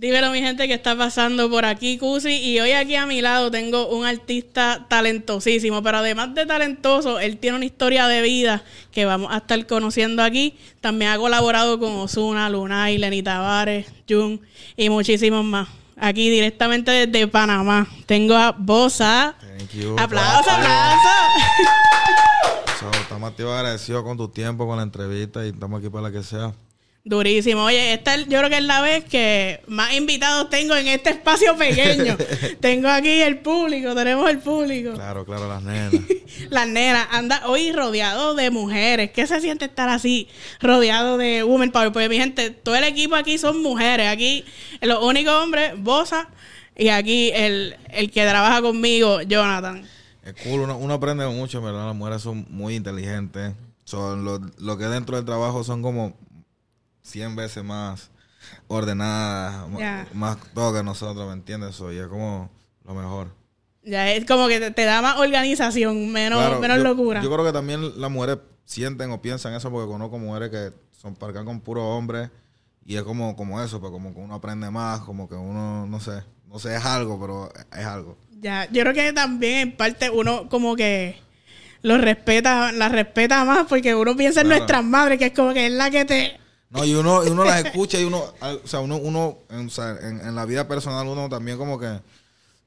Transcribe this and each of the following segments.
Dímelo, mi gente, que está pasando por aquí, Cusi. Y hoy aquí a mi lado tengo un artista talentosísimo. Pero además de talentoso, él tiene una historia de vida que vamos a estar conociendo aquí. También ha colaborado con Osuna, Lunay, Lenny Tavares, Jun y muchísimos más. Aquí directamente desde Panamá. Tengo a Bosa. Thank you. Aplausos, aplausos. So, estamos activos agradecidos con tu tiempo, con la entrevista y estamos aquí para la que sea. Durísimo. Oye, esta es- yo creo que es la vez que más invitados tengo en este espacio pequeño. tengo aquí el público, tenemos el público. Claro, claro, las nenas. Las nenas, anda hoy rodeado de mujeres. ¿Qué se siente estar así, rodeado de women power? Porque mi gente, todo el equipo aquí son mujeres. Aquí los únicos hombres, Bosa, y aquí el, el que trabaja conmigo, Jonathan. Es cool, uno, uno aprende mucho, ¿verdad? Las mujeres son muy inteligentes. Son lo, lo que dentro del trabajo son como 100 veces más Ya. más todo que nosotros, ¿me entiendes? So, y es como lo mejor. Ya es como que te, te da más organización, menos, Claro, menos yo, locura. Yo creo que también las mujeres sienten o piensan eso porque conozco mujeres que son parcan con puros hombres y es como, como eso, pues como que uno aprende más, como que uno, no sé, no sé, es algo, pero es algo. Ya, yo creo que también en parte uno como que lo respeta, la respeta más porque uno piensa en nuestras madres, que es como que es la que te... No, y uno, y uno las escucha y uno, o sea, uno, uno en, en, la vida personal uno también como que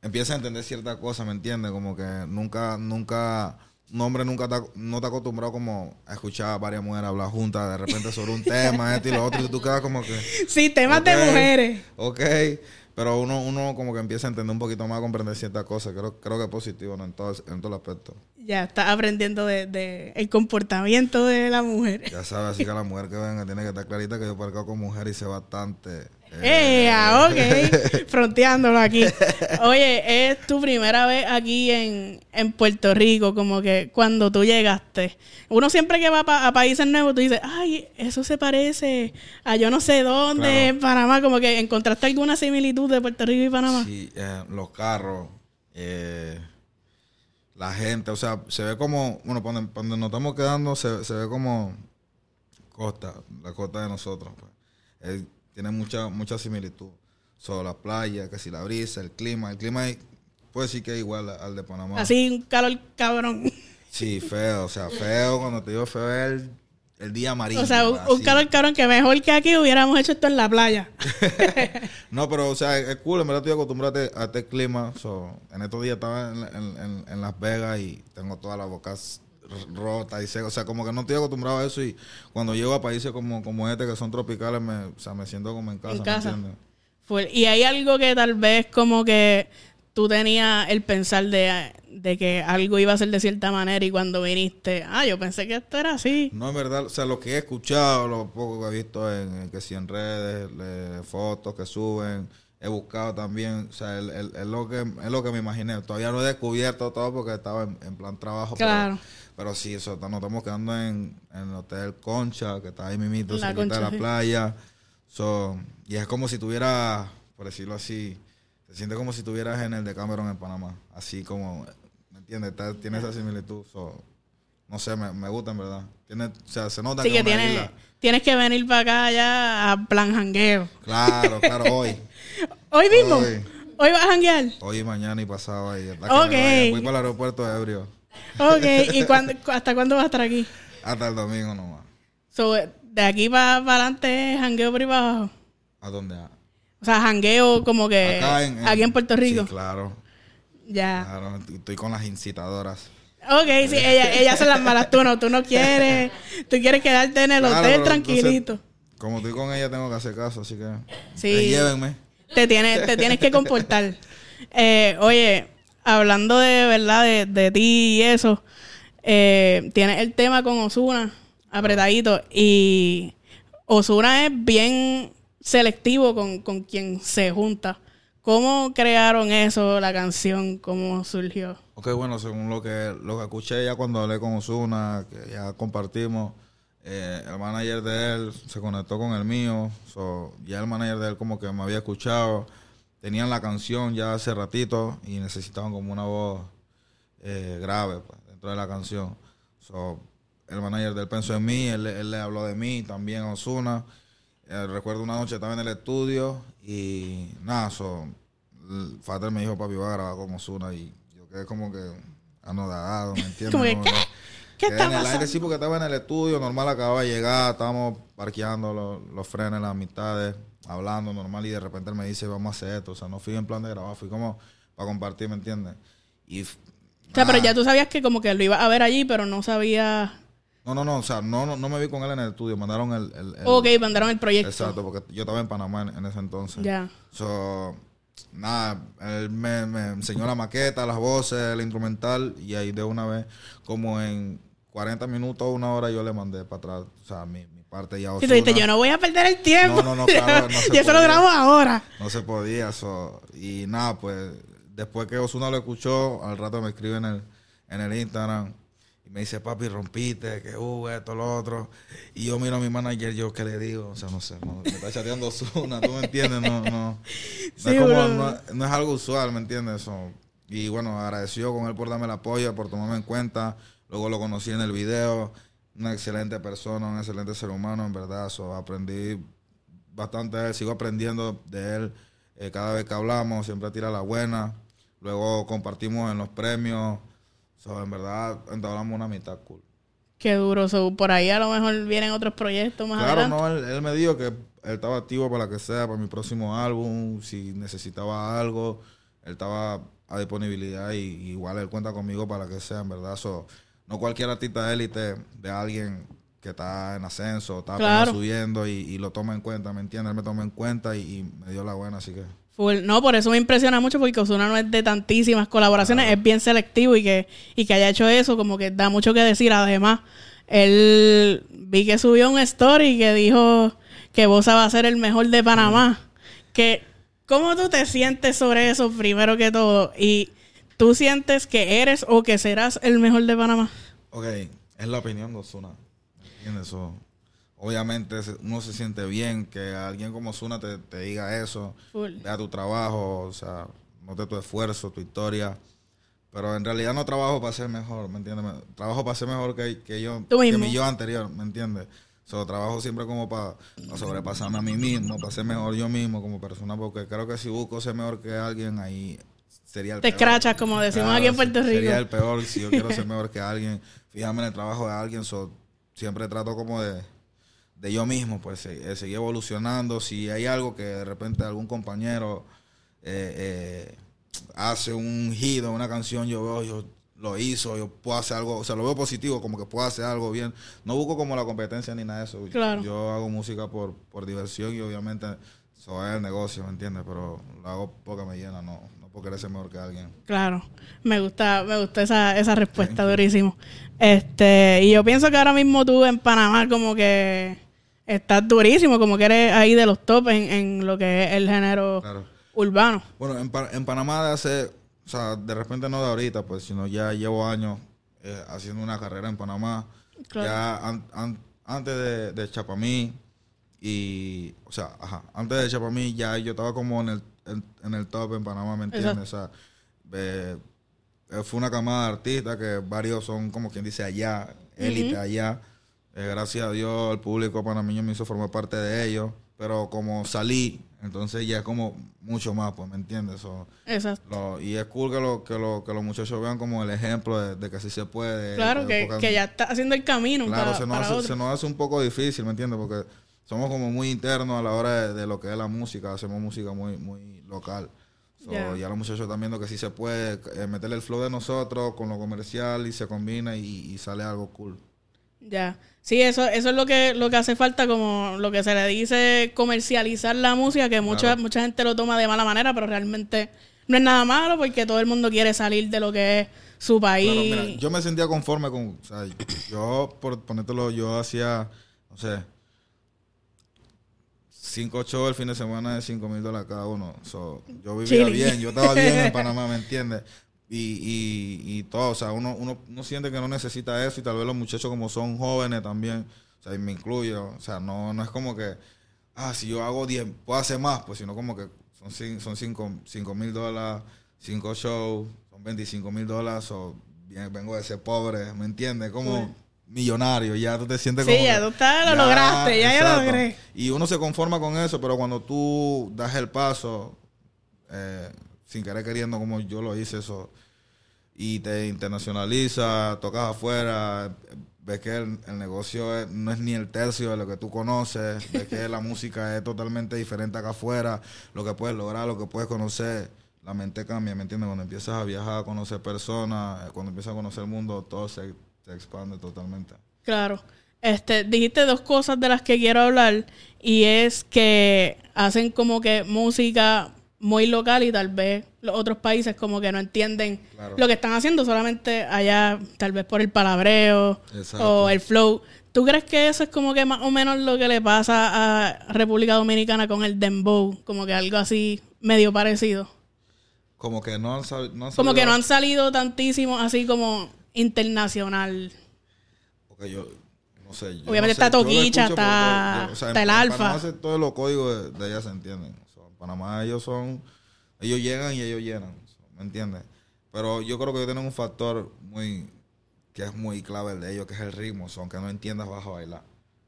empieza a entender ciertas cosas, ¿me entiendes? Como que nunca, nunca, un hombre nunca está, no está acostumbrado como a escuchar a varias mujeres hablar juntas de repente sobre un tema, esto y lo otro, y tú quedas como que... Sí, temas de mujeres. Ok, pero uno, uno como que empieza a entender un poquito más, a comprender ciertas cosas. Creo, creo que es positivo ¿no? en, todo, en todo el aspecto. Ya estás aprendiendo de, de el comportamiento de la mujer. Ya sabes, así que la mujer que venga tiene que estar clarita que yo parco con mujer y sé bastante. ¡Eh! ah, ok. Fronteándolo aquí. Oye, es tu primera vez aquí en, en Puerto Rico, como que cuando tú llegaste. Uno siempre que va pa- a países nuevos, tú dices, ay, eso se parece a yo no sé dónde, Claro. en Panamá. Como que encontraste alguna similitud de Puerto Rico y Panamá. Sí, eh, los carros, eh, la gente, o sea, se ve como, bueno, cuando, cuando nos estamos quedando, se, se ve como costa, la costa de nosotros. pues. Eh, tiene mucha, mucha similitud. Sobre la playa, que si la brisa, el clima, el clima ahí puede decir que es igual al de Panamá. Así, un calor cabrón. Sí, feo, o sea, feo, cuando te digo feo es el, el día amarillo. O sea, un, calor cabrón que mejor que aquí hubiéramos hecho esto en la playa. No, pero, o sea, es cool, en verdad estoy acostumbrado a este, este clima. So, en estos días estaba en, en- en- en Las Vegas y tengo toda la boca rota y seca. O sea, como que no estoy acostumbrado a eso y cuando llego a países como, como este que son tropicales, me, o sea, me siento como en casa, En y hay algo que tal vez como que tú tenías el pensar de, de que algo iba a ser de cierta manera y cuando viniste, ah, yo pensé que esto era así. No, en verdad, o sea, lo que he escuchado, lo poco que he visto en, en que si en redes, le- fotos que suben, he buscado también, o sea, es lo que es lo que me imaginé. Todavía no he descubierto todo porque estaba en, en plan trabajo. pero- Claro. Pero, sí, eso, nos estamos quedando en, en el Hotel Concha, que está ahí mismito, La cerquita de la sí. playa. So, y es como si tuviera, por decirlo así, se siente como si estuvieras en el de Cameron en Panamá. Así como, ¿me entiendes? Está- tiene esa similitud. So, no sé, me, me gusta en verdad. Tiene, o sea, se nota Así que isla. tienes que venir para acá ya a plan jangueo. Claro, claro, hoy. ¿Hoy mismo? Hoy. ¿Hoy vas a janguear? Hoy y mañana y pasado ahí. hasta que me Ok. vaya. Voy para el aeropuerto de ebrio. Ok, ¿y cuándo- hasta cuándo vas a estar aquí? Hasta el domingo nomás. So, de aquí para adelante, jangueo por ahí para abajo. ¿A dónde? O sea, jangueo como que Acá en, en- aquí en Puerto Rico. Sí, claro. Ya. Claro, estoy con las incitadoras. Ok, sí, ella- ellas son las malas. Tú no, tú no quieres. Tú quieres quedarte en el Claro, hotel tranquilito. entonces, como estoy con ella, tengo que hacer caso, así que. Sí. eh, llévenme. Te tienes, te tienes que comportar. Eh, oye, hablando de verdad de, de ti y eso, eh, tienes el tema con Osuna apretadito y Osuna es bien selectivo con, con quien se junta. ¿Cómo crearon eso, la canción? ¿Cómo surgió? Ok, bueno, según lo que, lo que escuché ya cuando hablé con Osuna, que ya compartimos, eh, el manager de él se conectó con el mío. So, ya el manager de él como que me había escuchado. Tenían la canción ya hace ratito y necesitaban como una voz eh, grave pues, dentro de la canción. So, el manager de él pensó en mí, él, él le habló de mí, también a Osuna. Eh, recuerdo una noche estaba en el estudio y nada, so, el Fater me dijo, papi, va a grabar con Osuna y yo quedé como que anodado, ¿me entiendes? Que, ¿qué? ¿Qué está en el aire, pasando? sí, porque estaba en el estudio, normal, acababa de llegar, estábamos parqueando los, los frenes, las mitades, hablando normal y de repente él me dice, vamos a hacer esto, o sea, no fui en plan de grabar, fui como para compartir, ¿me entiendes? Y... O sea, pero nada. ya tú sabías que como que lo ibas a ver allí, pero no sabías... No, no, no, o sea, no, no, no me vi con él en el estudio, mandaron el... el- el- Ok, mandaron el proyecto. Exacto, porque yo estaba en Panamá en, en ese entonces. Ya. So, nada, él me, me enseñó la maqueta, las voces, el instrumental, y ahí de una vez, como en 40 minutos una hora, yo le mandé para atrás, o sea, mi, mi parte ya Y tú dijiste, yo no voy a perder el tiempo. No, no, no, claro, no se y eso lo grabo ahora. No se podía, so, y nada, pues, después que Osuna lo escuchó, al rato me escribe en el, en el Instagram, y me dice, papi, rompiste, que uh, esto, lo otro. Y yo miro a mi manager, yo, ¿qué le digo? O sea, no sé, no, me está chateando Osuna, ¿tú me entiendes? No, no. No, Sí, es, como- no, no es algo usual, ¿me entiendes? So, y bueno, agradecido con él por darme el apoyo, por tomarme en cuenta. Luego lo conocí en el video. Una excelente persona, un excelente ser humano, en verdad. So, aprendí bastante de él, sigo aprendiendo de él. eh, cada vez que hablamos, siempre tira la buena. Luego compartimos en los premios. So, en verdad, entablamos una mitad cool. Qué duro. So, por ahí a lo mejor vienen otros proyectos más Claro, adelante. no, él, él me dijo que él estaba activo para que sea, para mi próximo álbum, si necesitaba algo, él estaba a disponibilidad y igual él cuenta conmigo para que sea, en verdad. So, no cualquier artista élite de alguien que está en ascenso, está Claro. subiendo y, y lo toma en cuenta, ¿me entiendes? Él me tomó en cuenta y, y me dio la buena, así que... Full. No, por eso me impresiona mucho porque Ozuna no es de tantísimas colaboraciones, es bien selectivo y que, y que haya hecho eso, como que da mucho que decir. Además, él vi que subió un story que dijo que Bosa va a ser el mejor de Panamá. Que, ¿cómo tú te sientes sobre eso primero que todo? Y tú sientes que eres o que serás el mejor de Panamá. Ok, es la opinión de Osuna. ¿Entiendes? So, obviamente uno se siente bien que alguien como Osuna te, te diga eso. Full. Vea tu trabajo, o sea, note tu esfuerzo, tu historia. Pero en realidad no trabajo para ser mejor, ¿me entiendes? Trabajo para ser mejor que, que yo, Tú que mi yo anterior, ¿me entiendes? So, trabajo siempre como para, para sobrepasarme a mí mismo, para ser mejor yo mismo como persona, porque creo que si busco ser mejor que alguien, ahí sería el Te peor. escrachas, como decimos Claro, aquí en Puerto Rico. Sería el peor si yo quiero ser mejor que alguien. Fíjame en el trabajo de alguien. so, siempre trato como de, de yo mismo, pues eh, seguir evolucionando. Si hay algo que de repente algún compañero eh, eh, hace un hit una canción, yo veo, yo lo hizo, yo puedo hacer algo, o sea, lo veo positivo, como que puedo hacer algo bien. No busco como la competencia ni nada de eso. Claro. Yo hago música por, por diversión y obviamente eso es el negocio, ¿me entiendes? Pero lo hago porque me llena, no porque ser mejor que alguien. Claro, me gusta, me gusta esa, esa respuesta, durísimo. Este, y yo pienso que ahora mismo tú en Panamá como que estás durísimo, como que eres ahí de los top en, en lo que es el género Claro. urbano. Bueno, en, en Panamá de hace, o sea, de repente no de ahorita, pues, sino ya llevo años eh, haciendo una carrera en Panamá. Claro. Ya an- an- antes de, de Chapamí y, o sea, ajá, antes de Chapamí ya yo estaba como en el, en, en el top en Panamá, ¿me entiendes? O sea, eh, eh, fue una camada de artistas que varios son como quien dice allá, élite allá. Eh, gracias a Dios el público panameño me hizo formar parte de ellos, pero como salí, entonces ya es como mucho más, pues, ¿me entiendes? So, Exacto. lo- y es cool que, lo, que, lo, que los muchachos vean como el ejemplo de, de que así se puede. Claro, que- que, ya está haciendo el camino Claro, para, se, nos para hace, otro. se nos hace un poco difícil, ¿me entiendes? Porque somos como muy internos a la hora de, de lo que es la música, hacemos música muy muy local. So, Ya. Ya los muchachos están viendo que sí se puede eh, meterle el flow de nosotros con lo comercial y se combina y, y sale algo cool. Ya. Sí, eso, eso es lo que, lo que hace falta, como lo que se le dice comercializar la música, que mucha, Claro. mucha gente lo toma de mala manera, pero realmente no es nada malo porque todo el mundo quiere salir de lo que es su país. Claro, mira, yo me sentía conforme con, o sea, yo, por ponértelo, yo hacía, no sé, cinco shows el fin de semana de cinco mil dólares cada uno. So, yo vivía bien, yo estaba bien en Panamá, ¿me entiendes? Y, y, y todo, o sea, uno, uno, uno siente que no necesita eso y tal vez los muchachos como son jóvenes también, o sea, y me incluyo, o sea, no, no es como que, ah, si yo hago 10, puedo hacer más, pues sino como que son, son cinco mil dólares, cinco shows, son 25 mil dólares, o vengo de ser pobre, ¿me entiendes? Como, millonario, ya tú te sientes Sí, como ya que- tú estás, lo lograste, ya lo logré. Y uno se conforma con eso, pero cuando tú das el paso, eh, sin querer queriendo, como yo lo hice, eso, y te internacionaliza, tocas afuera, ves que el, el negocio es- no es ni el tercio de lo que tú conoces, ves que la música es totalmente diferente acá afuera, lo que puedes lograr, lo que puedes conocer, la mente cambia, ¿me entiendes? Cuando empiezas a viajar, a conocer personas, eh, cuando empiezas a conocer el mundo, todo se, se expande totalmente. Claro. Este, dijiste dos cosas de las que quiero hablar y es que hacen como que música muy local y tal vez los otros países como que no entienden Claro. lo que están haciendo solamente allá tal vez por el palabreo Exacto. o el flow. ¿Tú crees que eso es como que más o menos lo que le pasa a República Dominicana con el dembow? Como que algo así medio parecido. Como que no han, no han Como que no han salido tantísimo así como internacional. Porque yo, no sé. yo Obviamente no sé, está lo Toquicha, está- yo- está en- el en Alfa. Panamá todos los códigos de, de ella se entienden. O sea, en Panamá ellos son, ellos llegan y ellos llenan, o ¿me entiendes? Pero yo creo que ellos tienen un factor muy, que es muy clave el de ellos, que es el ritmo. O sea, aunque no entiendas, vas a bailar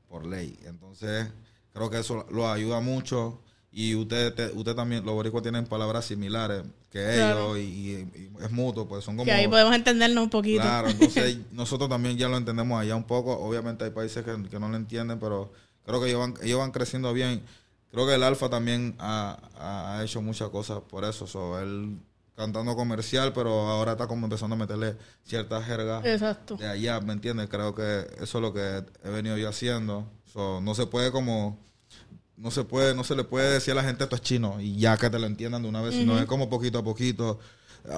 por ley. Entonces, creo que eso los ayuda mucho. Y usted, te- usted también, los boricuas tienen palabras similares que Claro. ellos y, es mutuo, pues son como... Que ahí podemos entendernos un poquito. Claro, entonces nosotros también ya lo entendemos allá un poco. Obviamente hay países que, que no lo entienden, pero creo que ellos van, ellos van creciendo bien. Creo que el Alfa también ha, ha- ha hecho muchas cosas por eso. So, él cantando comercial, pero ahora está como empezando a meterle ciertas jergas Exacto. de allá, ¿me entiendes? Creo que eso es lo que he venido yo haciendo. So, no se puede como... No se puede, no se le puede decir a la gente esto es chino y ya que te lo entiendan de una vez, sino es como poquito a poquito,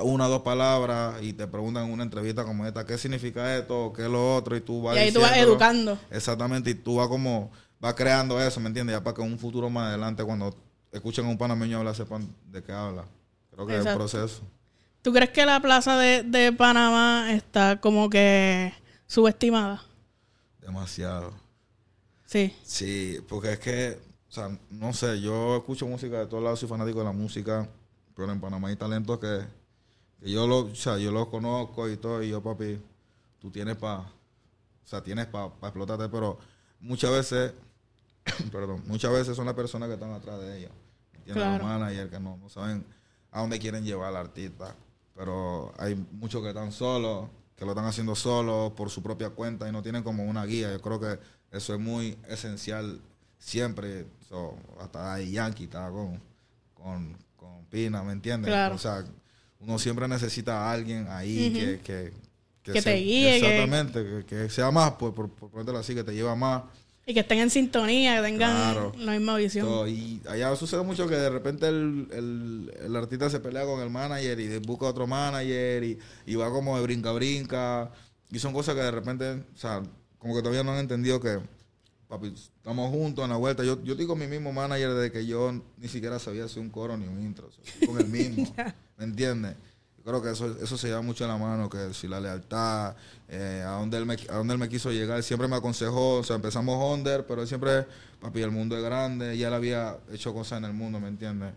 una o dos palabras y te preguntan en una entrevista como esta, ¿qué significa esto? ¿Qué es lo otro? Y tú vas Y ahí tú vas educando. Exactamente, y tú vas como, vas creando eso, ¿me entiendes? Ya para que en un futuro más adelante, cuando escuchen a un panameño hablar, sepan de qué habla. Creo que es el proceso. ¿Tú crees que la plaza de, de Panamá está como que subestimada? Demasiado. Sí. Sí, porque es que, sea, no sé, yo escucho música de todos lados, soy fanático de la música, pero en Panamá hay talentos que, que yo lo, o sea, yo los conozco y todo, y yo, papi, tú tienes para, o sea, tienes para explotarte, pero muchas veces, perdón, muchas veces son las personas que están atrás de ellos, ¿entiendes? Claro. Los managers que no, no saben a dónde quieren llevar al artista, pero hay muchos que están solos, que lo están haciendo solos por su propia cuenta y no tienen como una guía. Yo creo que eso es muy esencial siempre. So, hasta ahí Yankee estaba con, con, con Pina, ¿me entiendes? Claro. O sea, uno siempre necesita a alguien ahí Ujú. que, que, Que te guíe, que- Exactamente, que, que sea más, pues, por, por ponértelo así, que te lleva más. Y que estén en sintonía, que tengan Claro. la misma visión. So, y allá sucede mucho que de repente el, el, el artista se pelea con el manager y busca otro manager y, y va como de brinca brinca. Y son cosas que de repente, o sea, como que todavía no han entendido que, papi, estamos juntos en la vuelta. Yo, yo con mi mismo manager desde que yo ni siquiera sabía hacer un coro ni un intro. o sea, con el mismo. ¿Me entiendes? Yo creo que eso, eso se lleva mucho en la mano, que si la lealtad, eh, a, donde él me, a donde él me quiso llegar, siempre me aconsejó, o sea, empezamos under, pero él siempre, papi, el mundo es grande, ya él había hecho cosas en el mundo, ¿me entiendes?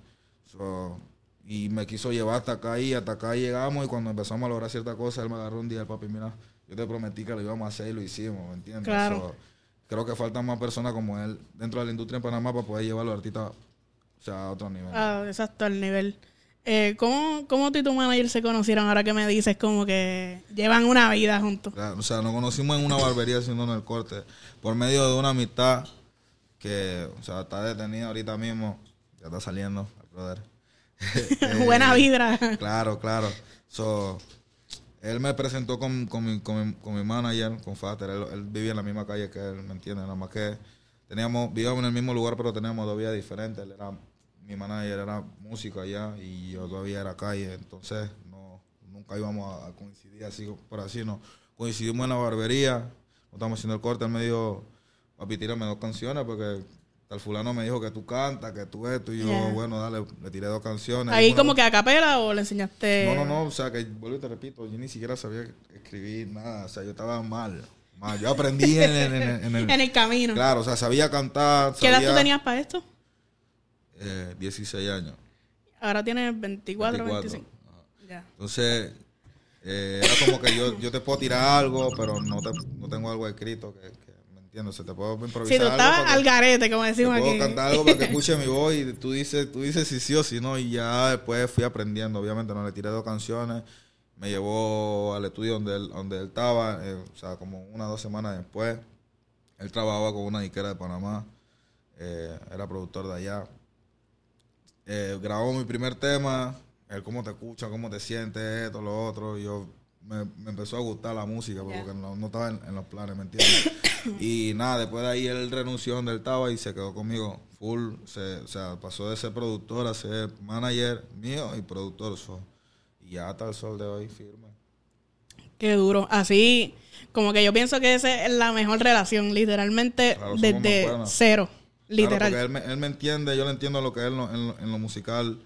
So, y me quiso llevar hasta acá y hasta acá llegamos y cuando empezamos a lograr ciertas cosas, él me agarró un día, papi, mira, yo te prometí que lo íbamos a hacer y lo hicimos, ¿me entiendes? Claro. So, creo que faltan más personas como él dentro de la industria en Panamá para poder llevar a los artistas o sea, a otro nivel. Ah, exacto, al nivel. Eh, ¿cómo, ¿Cómo tú y tu manager se conocieron ahora que me dices como que llevan una vida juntos? O sea, nos conocimos en una barbería haciendo en el corte por medio de una amistad que, o sea, está detenida ahorita mismo. Ya está saliendo, brother. Eh, Buena vibra. Claro, claro. So, él me presentó con, con, mi, con, mi, con mi manager, con Fater. Él, él vivía en la misma calle que él, ¿me entiendes? Nada más que teníamos, vivíamos en el mismo lugar, pero teníamos dos vías diferentes. Él era, mi manager era músico allá y yo todavía era calle. Entonces, no, nunca íbamos a, coincidir así, por así, no. Coincidimos en la barbería, no estábamos haciendo el corte, él me dijo, papi, tírame dos canciones porque tal fulano me dijo que tú cantas, que tú esto. Y yo, bueno, dale, le tiré dos canciones. Ahí Bueno, como que a capela o le enseñaste. no, no, no, o sea, que vuelvo y te repito, yo ni siquiera sabía escribir nada, o sea, yo estaba mal, mal. Yo aprendí en, el- en el- en el- En el camino. Claro, o sea, sabía cantar, ¿Qué edad tú tenías para esto? eh, 16 años. Ahora tienes 24, 24. 25. Ajá. Ya. Entonces, Eh, era como que yo, yo te puedo tirar algo, pero no, te, no tengo algo escrito que, improvisar Si tú estabas al garete, como decimos te puedo aquí. cantar algo para que escuche mi voz y tú dices, tú dices si sí o si no y ya después fui aprendiendo, obviamente no le tiré dos canciones, me llevó al estudio donde él, donde él estaba, eh, o sea, como una o dos semanas después, él trabajaba con una disquera de Panamá, eh, era productor de allá, eh, grabó mi primer tema, el cómo te escucha, cómo te sientes, esto, lo otro. Y yo me, me empezó a gustar la música porque no estaba en, en los planes, ¿me entiendes? y nada, después de ahí él renunció donde él estaba y se quedó conmigo full. Se, o sea, pasó de ser productor a ser manager mío y productor. so. y ya hasta el sol de hoy firme. Qué duro. Así, como que yo pienso que esa es la mejor relación, literalmente Claro, desde cero. Claro, Literal. porque él me, él me entiende, yo le entiendo lo que es en lo, en lo- en lo musical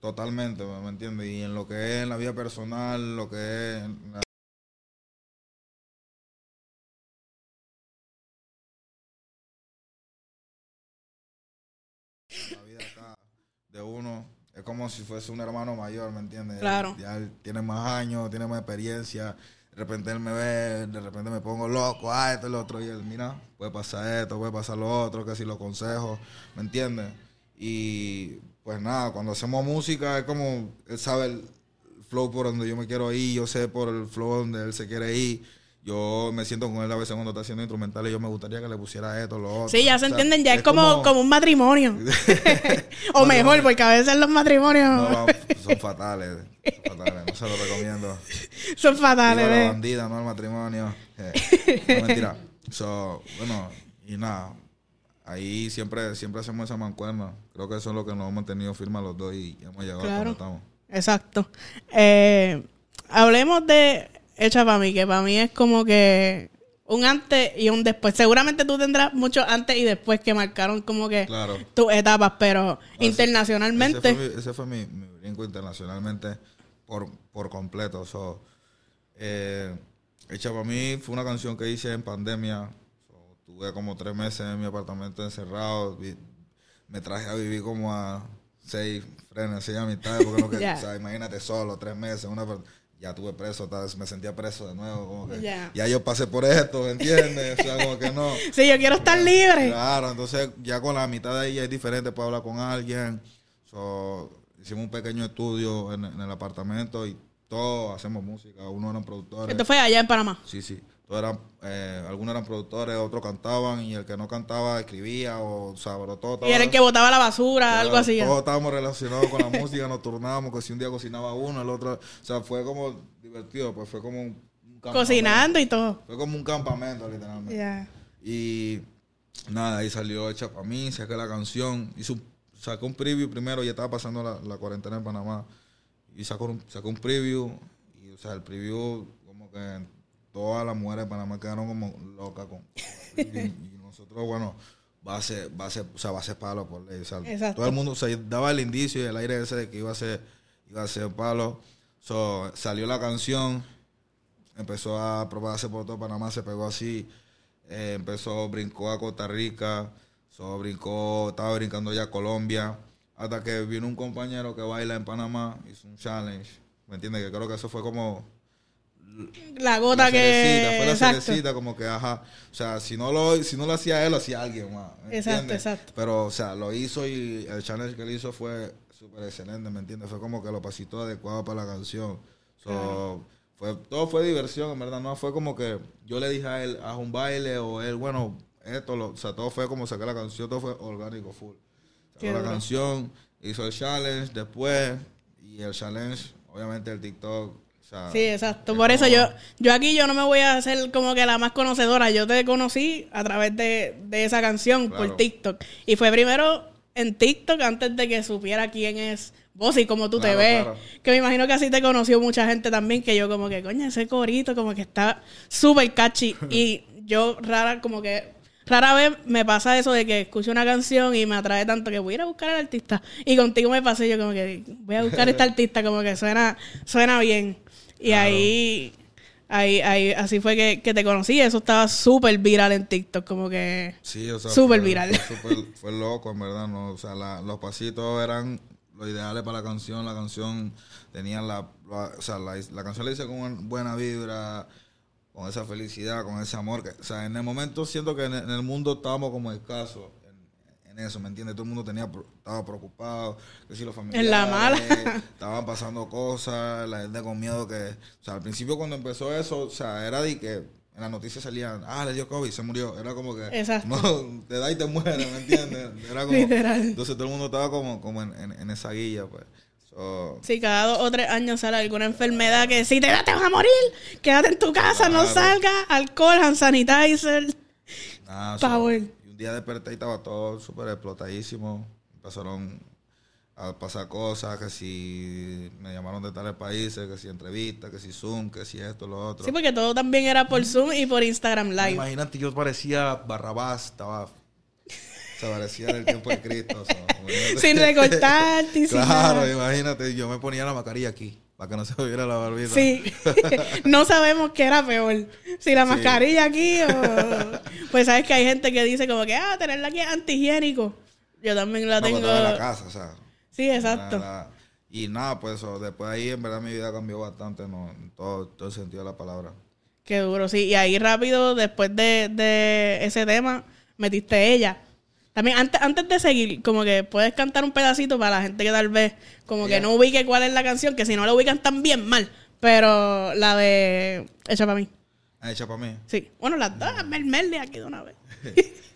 totalmente, ¿me entiendes? Y en lo que es en la vida personal, lo que es en la- la de uno es como si fuese un hermano mayor, ¿me entiendes? Claro. Ya él tiene más años, tiene más experiencia. De repente él me ve, de repente me pongo loco, ah, esto y lo otro. Y él, mira, puede pasar esto, puede pasar lo otro, que si los consejos, ¿me entiendes? Y pues nada, cuando hacemos música es como, él sabe el flow por donde yo me quiero ir, yo sé por el flow donde él se quiere ir. Yo me siento con él a veces cuando está haciendo instrumentales, yo me gustaría que le pusiera esto, lo otro. Sí, ya se O sea, entienden, ya es, como, como un matrimonio. o mejor, porque a veces los matrimonios No, son fatales, son fatales, no se lo recomiendo. son fatales. Viva la ¿ves? bandida, no el matrimonio. Eh, no, mentira. So, bueno, y nada. Ahí siempre, siempre hacemos esa mancuerna. Creo que eso es lo que nos hemos mantenido firmes los dos y hemos llegado Claro. a donde estamos. Exacto. Eh, hablemos de Hecha para mí, que para mí es como que un antes y un después. Seguramente tú tendrás muchos antes y después que marcaron como que Claro. tus etapas, pero internacionalmente. Ese fue mi, ese fue mi, mi brinco internacionalmente por, por completo. So, eh, Hecha para mí fue una canción que hice en pandemia. So, tuve como tres meses en mi apartamento encerrado. Vi- me traje a vivir como a seis frenes, seis amistades. Porque no que, Ya. o sea, imagínate solo, tres meses. Una, ya tuve preso, tal vez me sentía preso de nuevo. Como que, Ya. Ya yo pasé por esto, ¿me entiendes? O sea, como que no. Sí, yo quiero estar libre. Claro, entonces ya con la mitad de ahí es diferente para hablar con alguien. So, hicimos un pequeño estudio en, en el apartamento y todos hacemos música. Unos eran productores. Esto fue allá en Panamá. Sí, sí. Todos eran, eh, algunos eran productores, otros cantaban y el que no cantaba escribía o, todo Y era el que botaba la basura, algo así. Todos estábamos relacionados con la música, nos turnábamos, que si un día cocinaba uno, el otro. O sea, fue como divertido, pues fue como un, un campamento. Cocinando y todo. Fue como un campamento, literalmente. Y nada, ahí salió hecha para mí, saqué la canción, un, saqué un preview primero, ya estaba pasando la, la cuarentena en Panamá, y sacó un, sacó un preview, y o sea, el preview como que todas las mujeres de Panamá quedaron como locas con y, y nosotros, bueno, va a ser, va a ser, o sea, va a ser palo por ley, o sea, Exacto. todo el mundo, o sea, daba el indicio y el aire ese de que iba a ser, iba a ser palo, so, salió la canción, empezó a probarse por todo Panamá, se pegó así, eh, empezó, brincó a Costa Rica, so, brincó, estaba brincando ya a Colombia, hasta que vino un compañero que baila en Panamá, hizo un challenge, ¿me entiendes? Que creo que eso fue como La gota la cerecita, que. fue la Exacto. cerecita, como que, ajá, o sea, si no lo, si no lo hacía él, lo hacía alguien más, ¿me Exacto, entiendes? exacto. Pero, o sea, lo hizo y el challenge que él hizo fue súper excelente, ¿me entiendes? Fue como que lo pasito adecuado para la canción. So, fue, todo fue diversión, en verdad, no fue como que yo le dije a él, haz un baile o él, bueno, esto, lo, o sea, todo fue como sacar la canción, todo fue orgánico, full. Qué Sacó la duro. canción, hizo el challenge después y el challenge, obviamente el TikTok, sea, Sí, exacto. Por eso yo, yo aquí yo no me voy a hacer como que la más conocedora. Yo te conocí a través de, de esa canción por. TikTok. Y fue primero en TikTok antes de que supiera quién es vos y cómo tú te ves. claro. Que me imagino que así te conoció mucha gente también. Que yo como que, coño, ese corito como que está súper catchy. y yo rara como que... Rara vez me pasa eso de que escucho una canción y me atrae tanto que voy a ir a buscar al artista. Y contigo me pasé yo como que voy a buscar a este artista, como que suena, suena bien. Y Claro. ahí, ahí, ahí, así fue que, que te conocí. Eso estaba súper viral en TikTok, como que... Sí, o sea, Súper viral. Fue, súper- fue loco, en verdad. ¿no? O sea, la- los pasitos eran los ideales para la canción. La canción tenía la- o sea, la, la canción la hice con buena vibra, con esa felicidad, con ese amor. Que, o sea, en el momento siento que en, el- en el mundo estábamos como escasos en, eso, ¿me entiendes? Todo el mundo tenía, estaba preocupado, que si los familiares... En la mala. Estaban pasando cosas, la gente con miedo que... O sea, al principio cuando empezó eso, o sea, era de que en las noticias salían, ah, le dio COVID, se murió. Era como que... Exacto. No, te da y te muere, ¿me entiendes? Era como... Literal. Entonces todo el mundo estaba como, como en, en- en esa guía, pues. So, Si cada dos o tres años sale alguna enfermedad que si te da te vas a morir, quédate en tu casa, no salgas, alcohol, hand sanitizer. nada, Power. un día desperté y estaba todo súper explotadísimo. Empezaron a pasar cosas, que si me llamaron de tales países, que si entrevistas, que si Zoom, que si esto, lo otro. Sí, porque todo también era por Zoom y por Instagram Live. Imagínate, yo parecía Barrabás, estaba... Se parecía en el tiempo de Cristo. o sea. Sin recortarte y sin Claro, nada. imagínate, yo me ponía la mascarilla aquí, para que no se viera la barbita. Sí, no sabemos qué era peor. Si la mascarilla aquí o... Pues sabes que hay gente que dice como que, ah, tenerla aquí es antihigiénico. Yo también la No, tengo... estaba en la casa, o sea... Sí, exacto. Y nada, pues eso, después de ahí en verdad mi vida cambió bastante, ¿no? En todo, todo el sentido de la palabra. Qué duro, sí. Y ahí rápido, después de, de ese tema, metiste ella. También, antes, antes de seguir, como que puedes cantar un pedacito para la gente que tal vez como que no ubique cuál es la canción, que si no la ubican tan bien mal. Pero la de Hecha para mí. Ah, Hecha para mí. Sí. Bueno, las dos, Mel Mel de aquí de una vez.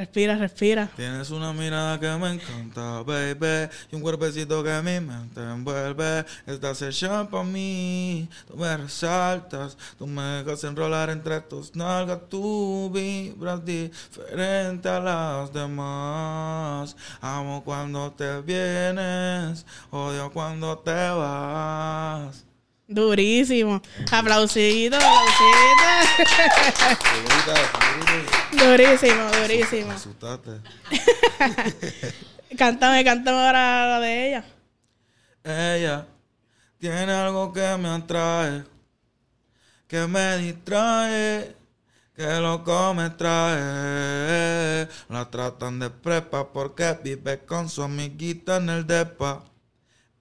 respira, respira. Tienes una mirada que me encanta, baby. Y un cuerpecito que mi mente envuelve. Estás hecha para mí. Tú me resaltas. Tú me dejas enrolar entre tus nalgas. Tú vibras diferente a las demás. Amo cuando te vienes. Odio cuando te vas. Durísimo. Aplausito, aplausito. Durísimo, durísimo. asustaste. Cántame, cántame ahora la de ella. Ella tiene algo que me atrae, que me distrae, que loco me trae. La tratan de prepa porque vive con su amiguita en el depa.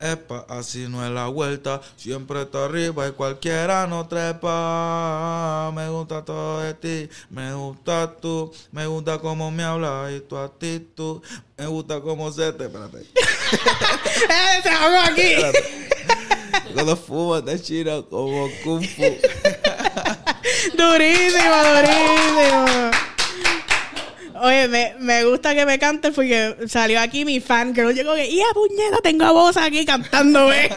Epa, así no es la vuelta, siempre está arriba y cualquiera no trepa. Me gusta todo de ti, me gusta tú, me gusta cómo me hablas y tu actitud, me gusta cómo se te... Espérate. ¡Eh, se ahogó aquí! Cuando fumas de chino como Kung Fu. durísimo, durísimo. Oye, me, me gusta que me cantes porque salió aquí mi fan, que no llegó que, ¡ya puñeta! Tengo a voz aquí cantándome.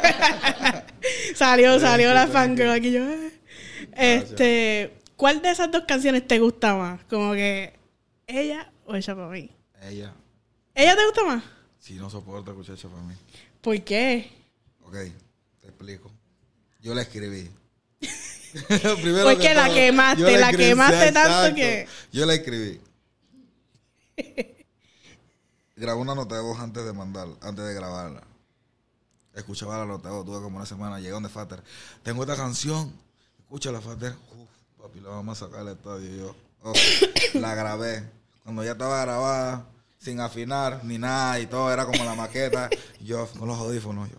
salió, salió la fan girl aquí yo. eh. Este, ¿cuál de esas dos canciones te gusta más? Como que ella o ella para mí. Ella, ¿Ella te gusta más? si no soporta escuchar eso para mí. ¿Por qué? Ok, te explico. Yo la escribí. Primero Porque que la todo, quemaste, la quemaste sí, tanto exacto. que- Yo la escribí. Grabé una nota de voz antes de mandar, antes de grabarla. Escuchaba la nota de voz, tuve como una semana, llegué donde Fater. Tengo esta canción, escúchala Fater. Uf, papi, la vamos a sacar al estadio. Yo, la grabé. Cuando ya estaba grabada, sin afinar ni nada y todo, era como la maqueta. yo con los audífonos, yo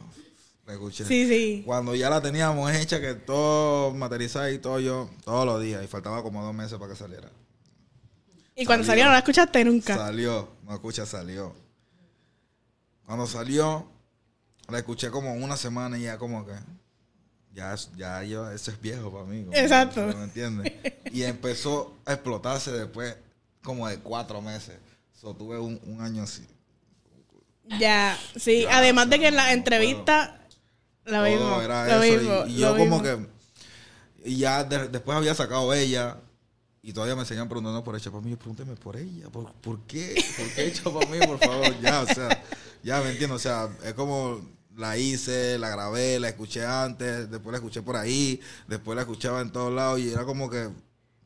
la escuché. Sí, sí. Cuando ya la teníamos hecha, que todo materializado y todo yo, todos los días, y faltaba como dos meses para que saliera. Y cuando Salió. no la escuchaste nunca. Salió, no escucha, salió. Cuando salió, la escuché como una semana y ya como que, ya, ya yo, eso es viejo para mí. como- Exacto. ¿Me entiendes? Y empezó a explotarse después como de cuatro meses. So, tuve un, un año así. Ya, sí. Ya, Además de que en la entrevista, lo Todo mismo. era lo eso. mismo, y, y lo yo como mismo. que, y ya de- después había sacado ella. Y todavía me seguían preguntando por ella. Para mí, pregúnteme por ella. ¿Por, por qué? ¿Por qué hecha para mí, por favor? Ya, o sea, ya me entiendo. O sea, es como la hice, la grabé, la escuché antes, después la escuché por ahí, después la escuchaba en todos lados y era como que...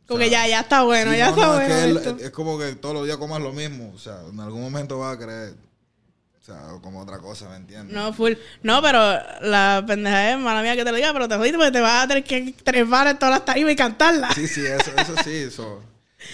Como sea, que ya, ya está bueno, sí, ya no, está no, bueno. Es, que esto. él- es como que todos los días comas lo mismo. O sea, en algún momento vas a querer... O sea, como otra cosa, ¿me entiendes? No, full. No, pero la pendeja es, mala mía que te lo diga, pero te jodiste porque te vas a tener que trepar en todas las tarimas y cantarla. Sí, sí, eso, eso sí, eso.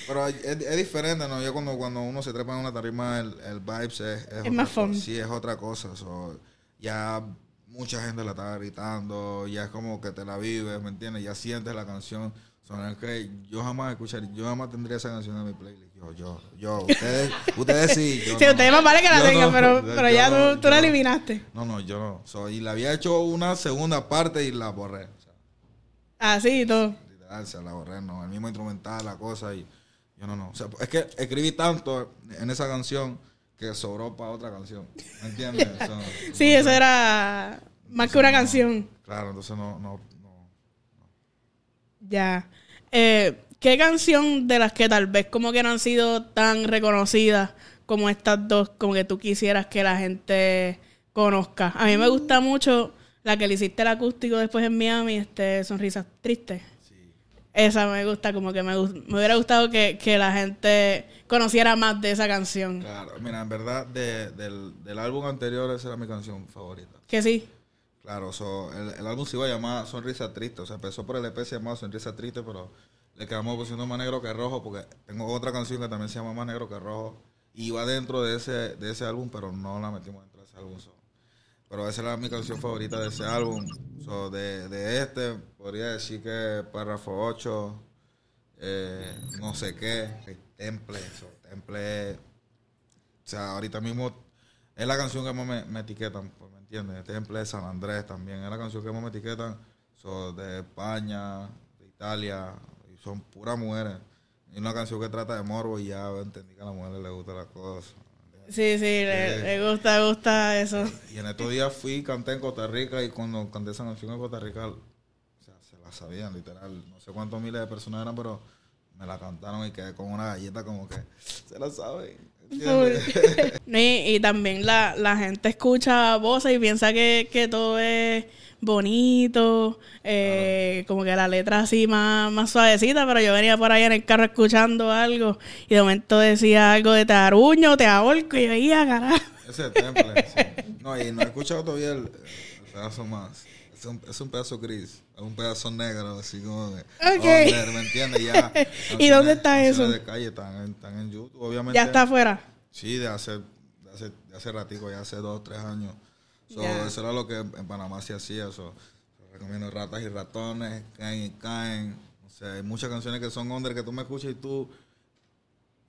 Pero es, es diferente, ¿no? Yo cuando, cuando uno se trepa en una tarima, el, el vibes es, Es más otra fun. cosa. Sí, es otra cosa. so, ya mucha gente la está gritando, ya es como que te la vives, ¿me entiendes? Ya sientes la canción. So, es que yo jamás escucharía, yo jamás tendría esa canción en mi playlist. Yo, yo, yo, ustedes, ustedes sí. Yo Sí, no. ustedes más vale que la Yo tengan, no, pero, yo pero ya no, tú, tú la eliminaste. No, no, yo no. So, y le había hecho una segunda parte y la borré. O sea, Así y todo. literal, se la borré, no. El mismo instrumental, la cosa y yo no, no. O sea, es que escribí tanto en esa canción que sobró para otra canción. ¿Me entiendes? Sí, eso era más que una canción. Claro, entonces no, no, no. Ya. Eh, ¿Qué canción de las que tal vez como que no han sido tan reconocidas como estas dos, como que tú quisieras que la gente conozca? A mí me gusta mucho la que le hiciste el acústico después en Miami, este Sonrisas Tristes. Sí. Esa me gusta, como que me, me hubiera gustado que, que la gente conociera más de esa canción. Claro, mira, en verdad, de- del, del álbum anterior, esa era mi canción favorita. Que sí. Claro, so, el, el álbum se iba a llamar Sonrisa Triste. O sea, empezó por el EP, se llamaba Sonrisa Triste, pero le quedamos pusiendo más negro que rojo porque tengo otra canción que también se llama Más negro que rojo. Y iba dentro de ese, de ese álbum, pero no la metimos dentro de ese álbum. Pero esa era mi canción favorita de ese álbum. So, de, de este, podría decir que Párrafo 8, eh, no sé qué, Temple. Temple, o sea, ahorita mismo es la canción que más me, etiquetan, pues, ¿me entiendes? Temple de San Andrés también, es la canción que más me etiquetan. So, de España, de Italia, son puras mujeres. Y una canción que trata de morbo y ya entendí que a las mujeres les gusta la cosa. Sí, sí, le, le gusta, gusta eso. Y en estos días fui, canté en Costa Rica y cuando canté esa canción en Costa Rica, o sea, se la sabían literal. No sé cuántos miles de personas eran, pero me la cantaron y quedé con una galleta como que se la. ¿entiendes? Y, y también la, la gente escucha voces y piensa que, que todo es bonito, eh, como que la letra así más, más suavecita, pero yo venía por ahí en el carro escuchando algo y de momento decía algo de te aruño, te ahorco y veía, carajo. Ese temple, sí. No, y no he escuchado todavía el, el pedazo más. Es un, es un pedazo gris, es un pedazo negro, así como de... Ok. under, ¿Me entiendes? Ya. ¿Y dónde está eso? de calle están en, están en YouTube, obviamente. Ya está afuera. Sí, de hace, de hace, de hace ratico, ya hace dos, tres años. So. Eso era lo que en Panamá se hacía. So, recomiendo Ratas y Ratones, Caen y Caen. O sea, hay muchas canciones que son under que tú me escuchas y tú...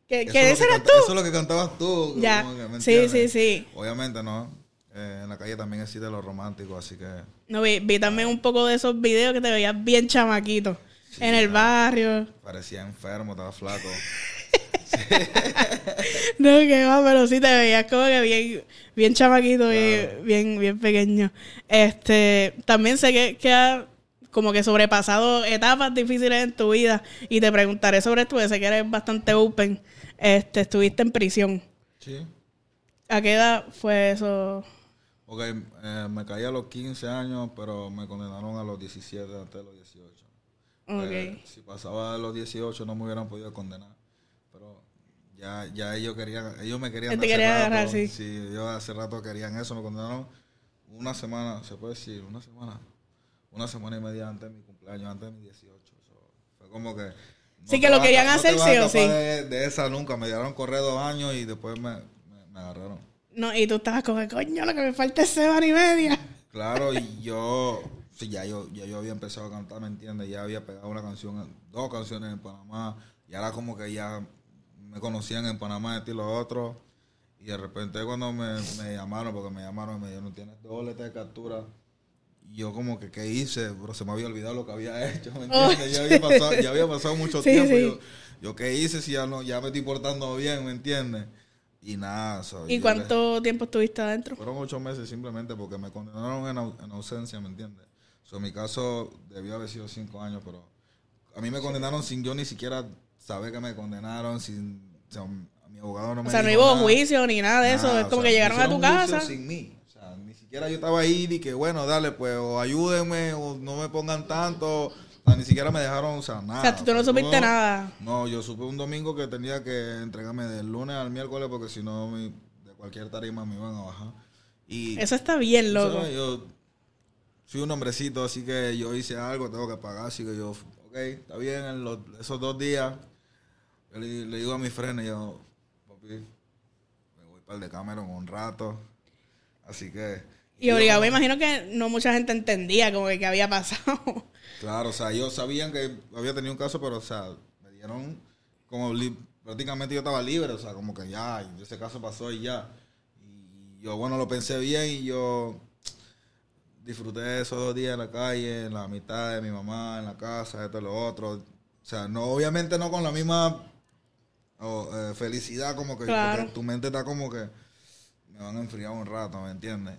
¿Qué, eso que canta- tú? Eso es lo que cantabas tú. Ya. como que, ¿me Sí, sí, sí. Obviamente, ¿no? Eh, en la calle también existe lo romántico, así que... No, vi, vi también un poco de esos videos que te veías bien chamaquito. Sí, en el barrio. Parecía enfermo, estaba flaco. No, que va, pero sí te veías como que bien, bien chamaquito y bien, bien pequeño. Este, también sé que, que has como que sobrepasado etapas difíciles en tu vida y te preguntaré sobre esto porque sé que eres bastante open. Este, estuviste en prisión. Sí. ¿A qué edad fue eso? Ok, eh, me caí a los 15 años, pero me condenaron a los 17 antes de los 18. Ok. Eh, si pasaba de los 18 no me hubieran podido condenar. Pero ya, ya ellos querían, ellos me querían. Te quería rato. agarrar, sí. Sí, ellos hace rato querían eso, me condenaron una semana, se puede decir, una semana. Una semana y media antes de mi cumpleaños, antes de mi 18. So, fue como que... no Sí, que lo a- querían no hacer sí o sí. De, de esa nunca, me dieron correr dos años y después me, me, me agarraron. No, y tú estabas como, coño, lo que me falta es semana y media. Claro, y yo, sí, ya yo, ya yo había empezado a cantar, ¿me entiendes? Ya había pegado una canción, dos canciones en Panamá, y ahora como que ya me conocían en Panamá, esto y lo otro, y de repente cuando me, me llamaron, porque me llamaron, me dijeron, tienes dos boletas de captura, y yo como que, ¿qué hice? Pero se me había olvidado lo que había hecho, ¿me entiendes? Ya, había pasado, ya había pasado mucho Oh. Sí, tiempo, sí. Yo, yo, ¿qué hice si ya, no, ya me estoy portando bien, ¿me entiendes? Y nada, so, ¿Y cuánto tiempo estuviste adentro? fueron ocho meses simplemente porque me condenaron en, au- en ausencia, ¿me entiendes? So, en mi caso debió haber sido cinco años, pero a mí me condenaron sin yo ni siquiera saber que me condenaron, sin... O sea, mi abogado no me O sea, no hubo nada. juicio ni nada de eso. Es como sea, que llegaron a tu casa. Sin mí. O sea, ni siquiera yo estaba ahí y que, bueno, dale, pues, o ayúdenme, o no me pongan tanto. O sea, ni siquiera me dejaron, o sea, nada. O sea, tú no supiste todo- nada. No, yo supe un domingo que tenía que entregarme del lunes al miércoles porque si no, mi- de cualquier tarima me iban a bajar. Y Eso está bien, loco. sabes, Yo soy un hombrecito, así que yo hice algo, tengo que pagar, así que yo, ok, está bien, en los- esos dos días Yo le, le digo a mi freno, yo, papi, me voy para el de Cameron un rato. Así que. Y obligado, me imagino que no mucha gente entendía como que qué había pasado. Claro, o sea, ellos sabían que había tenido un caso, pero, o sea, me dieron como prácticamente yo estaba libre, o sea, como que ya, ese caso pasó y ya. Y yo, bueno, lo pensé bien y yo disfruté esos dos días en la calle, en la mitad de mi mamá, en la casa, esto y lo otro. O sea, no, obviamente no con la misma eh, felicidad, como que Claro. tu mente está como que me van a enfriar un rato, ¿me entiendes?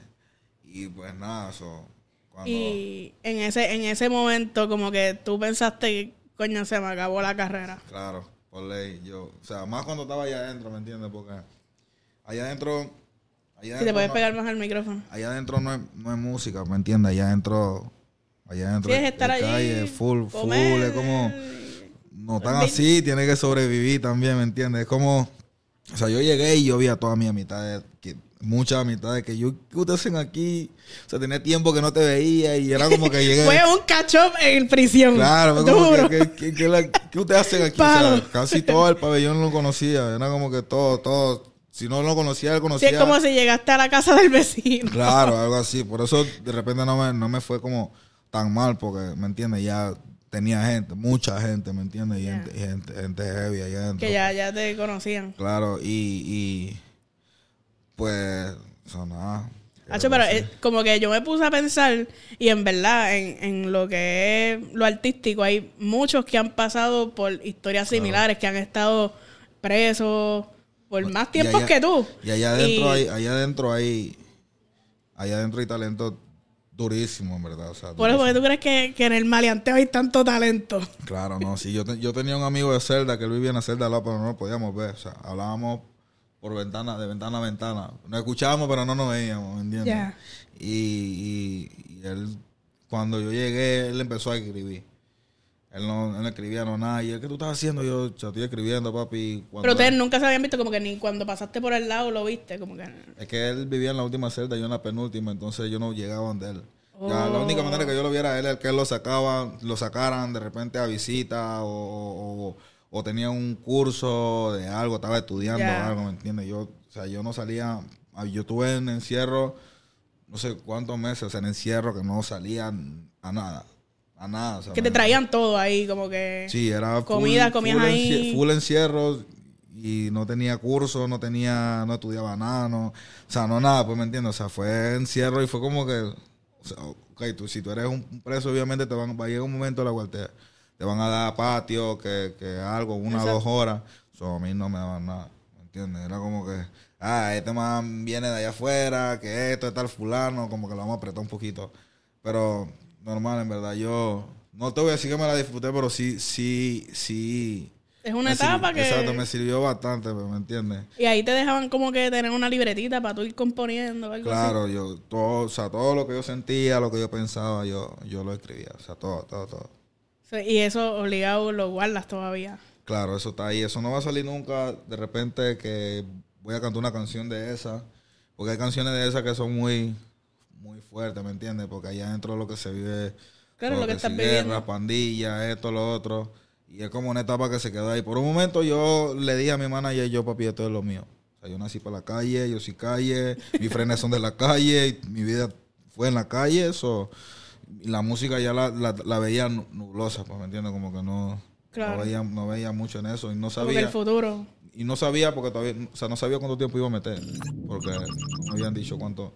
Y pues nada, eso. Cuando, Y en ese, en ese momento, como que tú pensaste, coño, se me acabó la carrera. Claro, por ley. Yo, o sea, más cuando estaba allá adentro, ¿me entiendes? Porque allá adentro. Allá Si te adentro puedes no- pegar más al micrófono. Allá adentro no es, no es música, ¿me entiendes? Allá adentro. Allá adentro Sí, es estar allí, calle, full, full. Es como. No tan así, tiene que sobrevivir también, ¿me entiendes? Es como. O sea, yo llegué y yo vi a todas mis amistades, que, muchas amistades que yo, ¿qué ustedes hacen aquí? O sea, tenía tiempo que no te veía y era como que llegué. Fue un catch up en prisión. Claro, fue como Duro. que, que, que- que la- ¿qué ustedes hacen aquí? O sea, casi todo el pabellón lo conocía. Era como que todo, todo. Si no lo conocía, él Sí, conocía. es como si llegaste a la casa del vecino. Claro, algo así. Por eso de repente no me, no me fue como tan mal, porque, ¿me entiendes? Ya tenía gente, mucha gente, ¿me entiendes? Y Ya. gente, gente, gente heavy allá adentro. Que ya, ya te conocían. Claro, y, y pues, eso nada. Hacho, pero es como que yo me puse a pensar y en verdad en, en lo que es lo artístico hay muchos que han pasado por historias similares, que han estado presos por más Y tiempo allá- que tú. Y allá adentro Y- hay, allá adentro hay, allá adentro hay talento durísimo, en verdad. O sea, Por eso, porque tú crees que, que en el maleanteo hay tanto talento. Claro, no, sí, yo, te- yo tenía un amigo de celda que él vivía en la celda al lado, pero no lo podíamos ver, o sea, hablábamos por ventana, de ventana a ventana, nos escuchábamos, pero no nos veíamos, ¿me entiendes? Y, y- y él, cuando yo llegué, él empezó a escribir. Él no, él no escribía no nada, y él, ¿qué tú estás haciendo? Yo, "Cha, estoy escribiendo, papi. Cuando Pero ustedes él- nunca se habían visto como que ni cuando pasaste por el lado lo viste, como que... Es que él vivía en la última celda, yo en la penúltima, entonces yo no llegaba donde él. Ya, la Oh. única manera que yo lo viera a él es que él lo sacaba, lo sacaran de repente a visita o, o- o- tenía un curso de algo, estaba estudiando algo, ¿me entiendes? Yo, o sea, yo no salía, ah, yo estuve en encierro, no sé cuántos meses, en encierro que no salía a nada, a nada. o sea, Que te traían todo ahí, como que... Sí, era full- Comida, comías full ahí. encie- full encierro y no tenía curso, no tenía, no estudiaba nada, no, o sea, no nada, pues me entiendes, o sea, fue encierro y fue como que, o sea, ok, tú, si tú eres un preso, obviamente te van, va a llegar un momento en la cual te, te van a dar patio, que, que algo, una o dos horas, so, a mí no me daban nada, ¿me entiendes? Era como que, ah, este man viene de allá afuera, que esto, está el fulano, como que lo vamos a apretar un poquito, pero normal, en verdad, yo... No te voy a decir que me la disfruté, pero sí, sí, sí. Es una etapa sirvió- que... Exacto, me sirvió bastante, pues, ¿me entiendes? Y ahí te dejaban como que tener una libretita para tú ir componiendo algo así. Claro, yo, todo, o sea, todo lo que yo sentía, lo que yo pensaba, yo, yo lo escribía. O sea, todo, todo, todo. Sí, Y eso obligado lo guardas todavía. Claro, eso está ahí. Eso no va a salir nunca de repente que voy a cantar una canción de esa. Porque hay canciones de esas que son muy, muy fuertes, ¿me entiendes? Porque allá adentro lo que se vive. Claro, lo que si estás guerra, pandilla, esto, lo otro. Y es como una etapa que se quedó ahí. Por un momento yo le dije a mi manager, yo papi, esto es lo mío. O sea, yo nací para la calle, yo soy calle, mis frenes son de la calle, mi vida fue en la calle, eso. La música ya la, la, la veía nu- nublosa, pues, ¿me entiendes? Como que no, Claro. no, veía, no veía mucho en eso y no Como que el sabía. futuro. Y no sabía porque todavía, o sea, no sabía cuánto tiempo iba a meter. Porque no me habían dicho cuánto,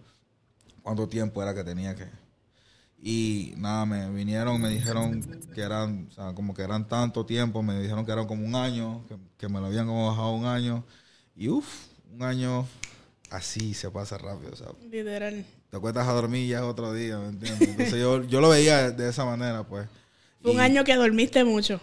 cuánto tiempo era que tenía que. Y nada, me vinieron, me dijeron que eran, o sea, como que eran tanto tiempo, me dijeron que eran como un año, que, que me lo habían como bajado un año. Y uff, un año así se pasa rápido, o sea, Literal. Te acuestas a dormir y ya es otro día, ¿me entiendes? Entonces yo, yo lo veía de, esa manera, pues. Fue un Y- año que dormiste mucho.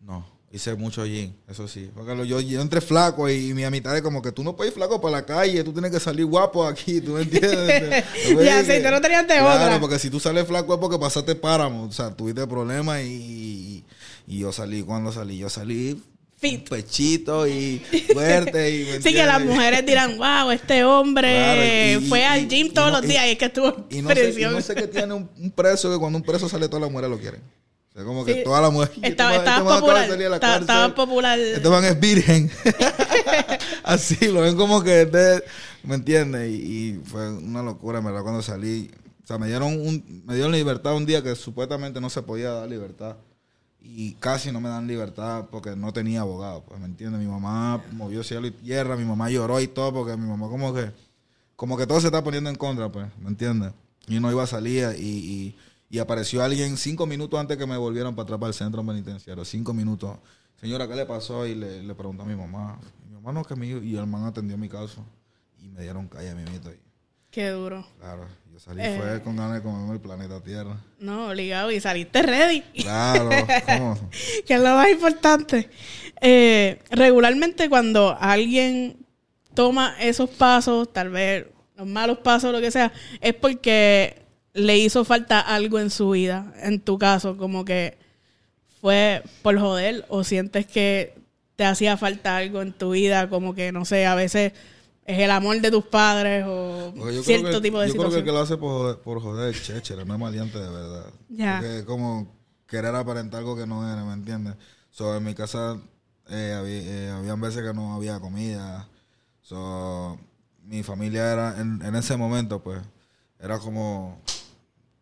no, hice mucho gym, eso sí. Porque lo- yo, yo entré flaco y, mi amistad es como que tú no puedes ir flaco para la calle, tú tienes que salir guapo aquí, ¿tú me entiendes? Ya, sí, tú no tenías de Claro, otra. porque si tú sales flaco es porque pasaste páramo, o sea, tuviste problemas y, y yo salí, cuando salí? Yo salí Fit. pechito y fuerte y... ¿me Sí, que las mujeres dirán, wow, este hombre Claro, y- fue y- al gym todos no- los días y es que estuvo Y no, sé, y no sé qué tiene un, un preso que cuando un preso sale todas las mujeres lo quieren. O sea, como que Sí. toda la mujer. Estaba, este estaba de de Estaba, estaba popular. Man es virgen. Así, lo ven como que, este- ¿me entiendes? Y, y fue una locura, en verdad, cuando salí. O sea, me dieron, un, me dieron libertad un día que supuestamente no se podía dar libertad. Y casi no me dan libertad porque no tenía abogado, pues, ¿me entiendes? Mi mamá movió cielo y tierra, mi mamá lloró y todo porque mi mamá como que, como que todo se está poniendo en contra, pues, ¿me entiendes? Y no iba a salir y, y, y apareció alguien cinco minutos antes que me volvieran para atrás para el centro penitenciario, cinco minutos. Señora, ¿qué le pasó? Y le, le preguntó a mi mamá. Mi mamá no, que mi y el man atendió mi caso. Y me dieron calle a mi mito. Qué duro. claro, yo salí Eh. fue con ganas de comerme el planeta Tierra. No, obligado. Y saliste ready. Claro, ¿cómo? que es lo más importante. Eh, regularmente cuando alguien toma esos pasos, tal vez los malos pasos, lo que sea, es porque le hizo falta algo en su vida. En tu caso, como que fue por joder o sientes que te hacía falta algo en tu vida, como que, no sé, a veces es el amor de tus padres o yo cierto creo que, tipo de yo creo que el situación. que lo hace por joder, por joder chéchere, no es maleante de verdad. Ya. Es como querer aparentar algo que no era, ¿me entiendes? So, en mi casa eh, había, eh, habían veces que no había comida. So, mi familia era, en, en ese momento, pues, era como,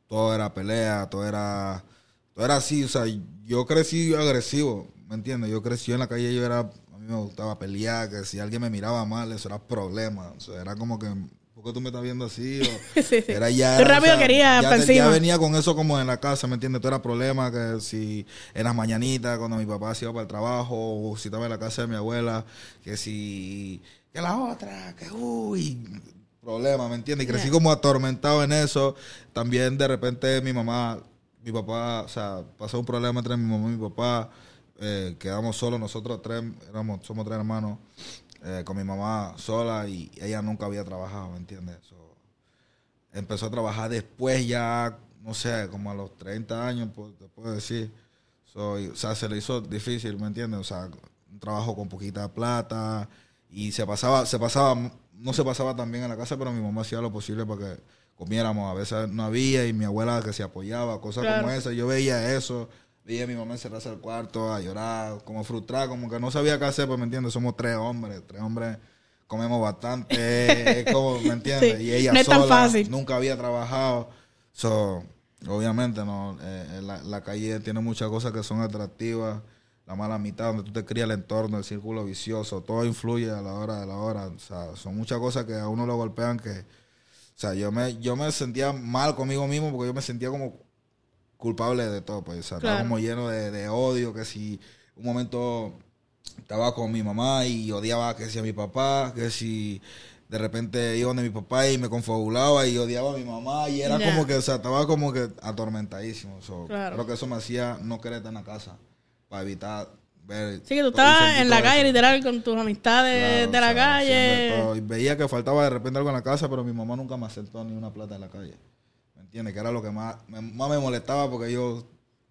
todo era pelea, todo era, todo era así. O sea, yo crecí agresivo, ¿me entiendes? Yo crecí en la calle, yo era, mí me gustaba pelear, que si alguien me miraba mal, eso era problema. O sea, era como que, ¿por qué tú me estás viendo así? O, Sí, sí. era ya, Tú rápido ya, pa' te- encima. ya venía con eso como en la casa, ¿me entiendes? Todo era problema, que si en las mañanitas, cuando mi papá se iba para el trabajo, o si estaba en la casa de mi abuela, que si, que la otra, que uy, problema, ¿me entiendes? Y crecí Yeah. como atormentado en eso. También de repente mi mamá, mi papá, o sea, pasó un problema entre mi mamá y mi papá. Eh, quedamos solos, nosotros tres, éramos, somos tres hermanos, eh, con mi mamá sola y ella nunca había trabajado, ¿me entiendes? So, empezó a trabajar después ya, no sé, como a los 30 años, pues, te puedo decir. So, y, o sea, se le hizo difícil, ¿me entiendes? O sea, un trabajo con poquita plata y se pasaba, se pasaba, no se pasaba tan bien en la casa, pero mi mamá hacía lo posible para que comiéramos. A veces no había y mi abuela que se apoyaba, cosas Claro. como esa. Yo veía eso, a mi mamá encerrarse al cuarto a llorar, como frustrada, como que no sabía qué hacer, pues, ¿me entiendes? Somos tres hombres, tres hombres comemos bastante, es como, ¿me entiendes? Sí, Y ella no tan sola, fácil. nunca había trabajado. So, obviamente, no eh, eh, la, la calle tiene muchas cosas que son atractivas. La mala mitad, donde tú te crías el entorno, el círculo vicioso, todo influye a la hora de la hora. O sea, son muchas cosas que a uno lo golpean que... O sea, yo me, yo me sentía mal conmigo mismo porque yo me sentía como culpable de todo. Pues, o sea, estaba como lleno de, de odio, que si un momento estaba con mi mamá y odiaba que si a mi papá, que si de repente iba donde mi papá y me confabulaba y odiaba a mi mamá y era como que, o sea, estaba como que atormentadísimo. So, Claro. Creo que eso me hacía no querer estar en la casa para evitar ver... Sí, que tú estabas en la calle, eso. literal, con tus amistades Claro, de o la sea, haciendo calle. Y veía que faltaba de repente algo en la casa, pero mi mamá nunca me aceptó ni una plata en la calle. ¿Me entiendes? Que era lo que más me, más me molestaba porque yo...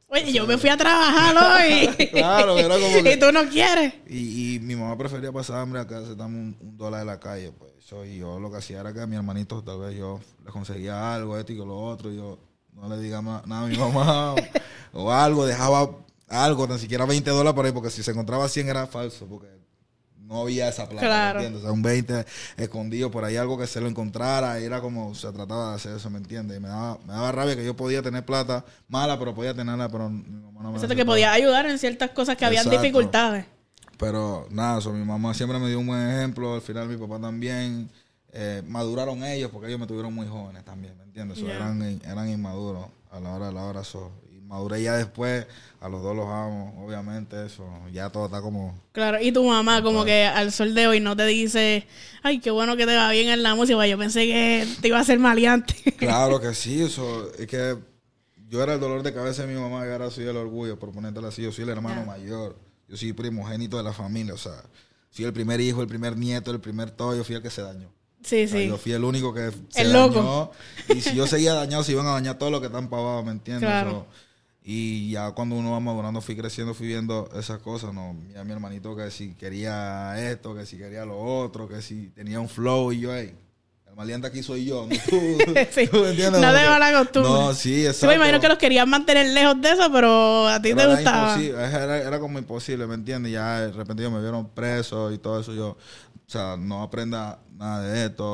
Oye, yo me fui a trabajar hoy. Claro, era como que- y tú no quieres. Y, y mi mamá prefería pasar hambre acá, se dame un, un dólar de la calle. Pues eso, y yo lo que hacía era que a mi hermanito tal vez yo le conseguía algo, esto y lo otro, y yo no le diga ma- nada a mi mamá o, o algo, dejaba algo, ni siquiera 20 dólares por ahí, porque si se encontraba 100 era falso, porque no había esa plata, ¿me Claro. entiendes? O sea, un 20 escondido por ahí, algo que se lo encontrara, y era como se trataba de hacer eso, ¿me entiendes? Y me daba, me daba rabia que yo podía tener plata mala, pero podía tenerla, pero mi mamá no me Exacto, que podías ayudar en ciertas cosas que habían Exacto. dificultades. Pero nada, eso, mi mamá siempre me dio un buen ejemplo, al final mi papá también. Eh, maduraron ellos porque ellos me tuvieron muy jóvenes también, ¿me entiendes? So, Ya. eran, eran inmaduros a la hora de la hora. So. Maduré ya después, a los dos los amo, obviamente, eso. Ya todo está como... Claro, y tu mamá como que al sol de hoy no te dice, ay, qué bueno que te va bien en la música, yo pensé que te iba a ser maleante. Claro que sí, eso. Es que yo era el dolor de cabeza de mi mamá y ahora soy el orgullo, por ponértela así. Yo soy el hermano mayor, yo soy primogénito de la familia, o sea, soy el primer hijo, el primer nieto, el primer todo, yo fui el que se dañó. sí, O sea, sí. Yo fui el único que se El dañó. loco. Y si yo seguía dañado, se iban a dañar todos los que están pavados, ¿me entiendes? Claro. So, y ya cuando uno va madurando, fui creciendo, fui viendo esas cosas, ¿no? Ya mi hermanito que si quería esto, que si quería lo otro, que si tenía un flow y yo, hey, hermano, malienta aquí soy yo. No, tú, Sí. ¿tú me entiendes? No te que- va la costumbre. No, sí, exacto. me imagino que los querías mantener lejos de eso, pero a ti Pero te era gustaba. imposible, Era, era como imposible, ¿me entiendes? Ya de repente ellos me vieron preso y todo eso. Yo, o sea, no aprenda nada de esto.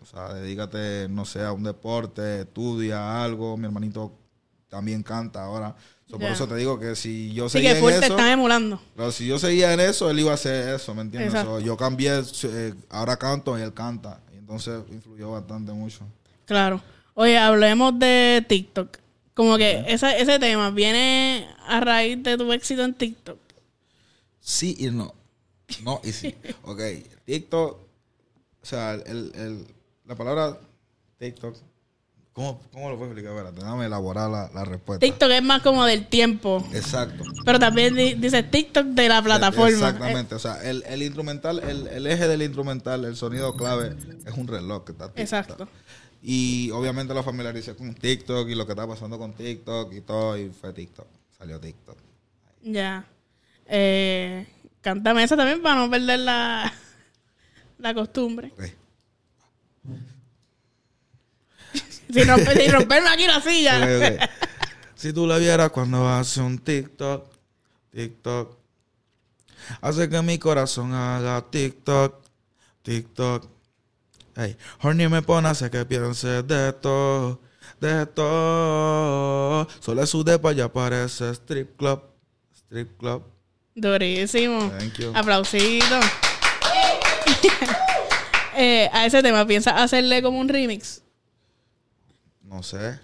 O sea, dedícate, no sé, a un deporte, estudia algo. Mi hermanito también canta ahora. So. Por eso te digo que si yo Sí, seguía que en eso, están emulando. pero si yo seguía en eso, él iba a hacer eso, ¿me entiendes? So, yo cambié, eh, ahora canto y él canta. Y entonces influyó bastante mucho. Claro. Oye, hablemos de TikTok. Como que ese, ese tema viene a raíz de tu éxito en TikTok. Sí y no. No y sí. ok, TikTok, o sea, el, el- la palabra TikTok, ¿cómo, cómo lo puedo explicar? Espérate, déjame elaborar la, la respuesta. TikTok es más como del tiempo. Exacto. Pero también di- dice TikTok de la plataforma. Exactamente, o sea, el, el instrumental, el, el eje del instrumental, el sonido clave es un reloj que está Eh, exacto. Y obviamente lo familiaricé con TikTok y lo que está pasando con TikTok y todo, y fue TikTok. Salió TikTok. Ya. Eh, cántame esa también para no perder la, la costumbre. Ok. Sin, romper, sin romperme aquí la silla. Si tú la vieras cuando hace un TikTok, TikTok, hace que mi corazón haga TikTok, TikTok. Hey, Horny me pone hace que piense de esto, de esto. Solo su depa ya parece strip club, strip club. Durísimo. Thank you. Aplausito. Eh, a ese tema, ¿piensas hacerle como un remix? No sé.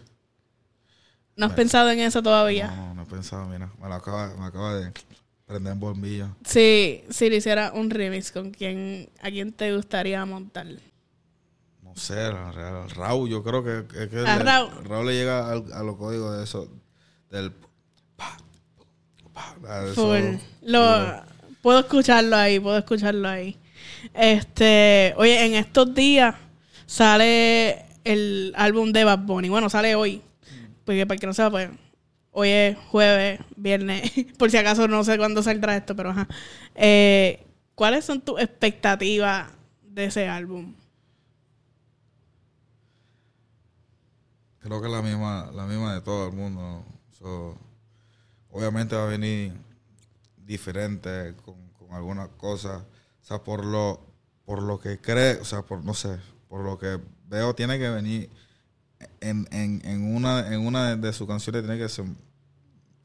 ¿No has pensado en eso todavía? No, no he pensado, mira. Me, lo acaba, me acaba de prender en bombillo. Sí, si le hiciera un remix, ¿con quién, a quién te gustaría montar? No sé, Raúl, yo creo que, A le- Raúl. le llega al- a los códigos de eso, del... pa, pa, de eso. Full. Lo, puedo escucharlo ahí, puedo escucharlo ahí. Este, oye, en estos días sale el álbum de Bad Bunny. Bueno, sale hoy. Porque para que no sepa, pues, hoy es jueves, viernes. Por si acaso no sé cuándo saldrá esto, pero ajá. Eh, ¿Cuáles son tus expectativas de ese álbum? Creo que la misma, la misma de todo el mundo. obviamente va a venir diferente con, con algunas cosas. O sea, por lo, por lo que cree, o sea, por no sé, por lo que veo, tiene que venir en, en, en una, en una de, sus canciones tiene que ser,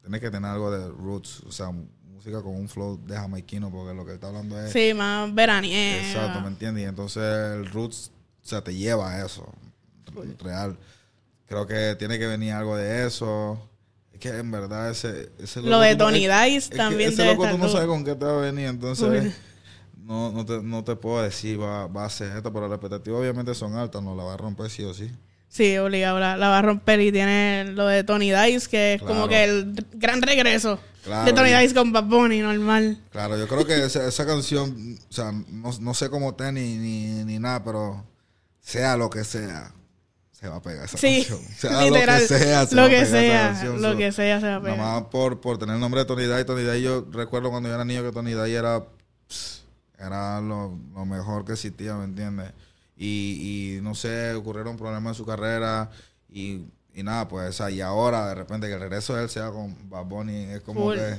tiene que tener algo de roots, o sea, música con un flow de jamaiquino, porque lo que él está hablando es Sí, más veraniega. Exacto, ¿me entiendes? Y entonces el roots, o sea, te lleva a eso, real. Creo que tiene que venir algo de eso. Es que en verdad ese... ese Lo de Tony Dice es que también Ese loco tú no sabes con qué te va a venir, entonces... No, no, te, no te puedo decir, va, va a ser esto, pero las expectativas obviamente son altas, no la va a romper sí o sí. Sí, obligado, la, la va a romper y tiene lo de Tony Dice, que es como que el gran regreso Claro, de Tony y- Dice con Bad Bunny, normal. Claro, yo creo que esa, esa canción, o sea, no, no sé cómo esté ni, ni, ni nada, pero sea lo que sea, se va a pegar esa Sí, canción. Sea literal, lo que sea, se lo va a que esa sea, canción. lo que sea se va a Nada pegar. más por, por tener el nombre de Tony Day. Tony Day, yo recuerdo cuando yo era niño que Tony Day era, era lo, lo mejor que existía, ¿me entiendes? Y, y no sé, ocurrieron problemas en su carrera y, y nada, pues, o sea, y ahora de repente que el regreso de él sea con Bad Bunny es como Full. que...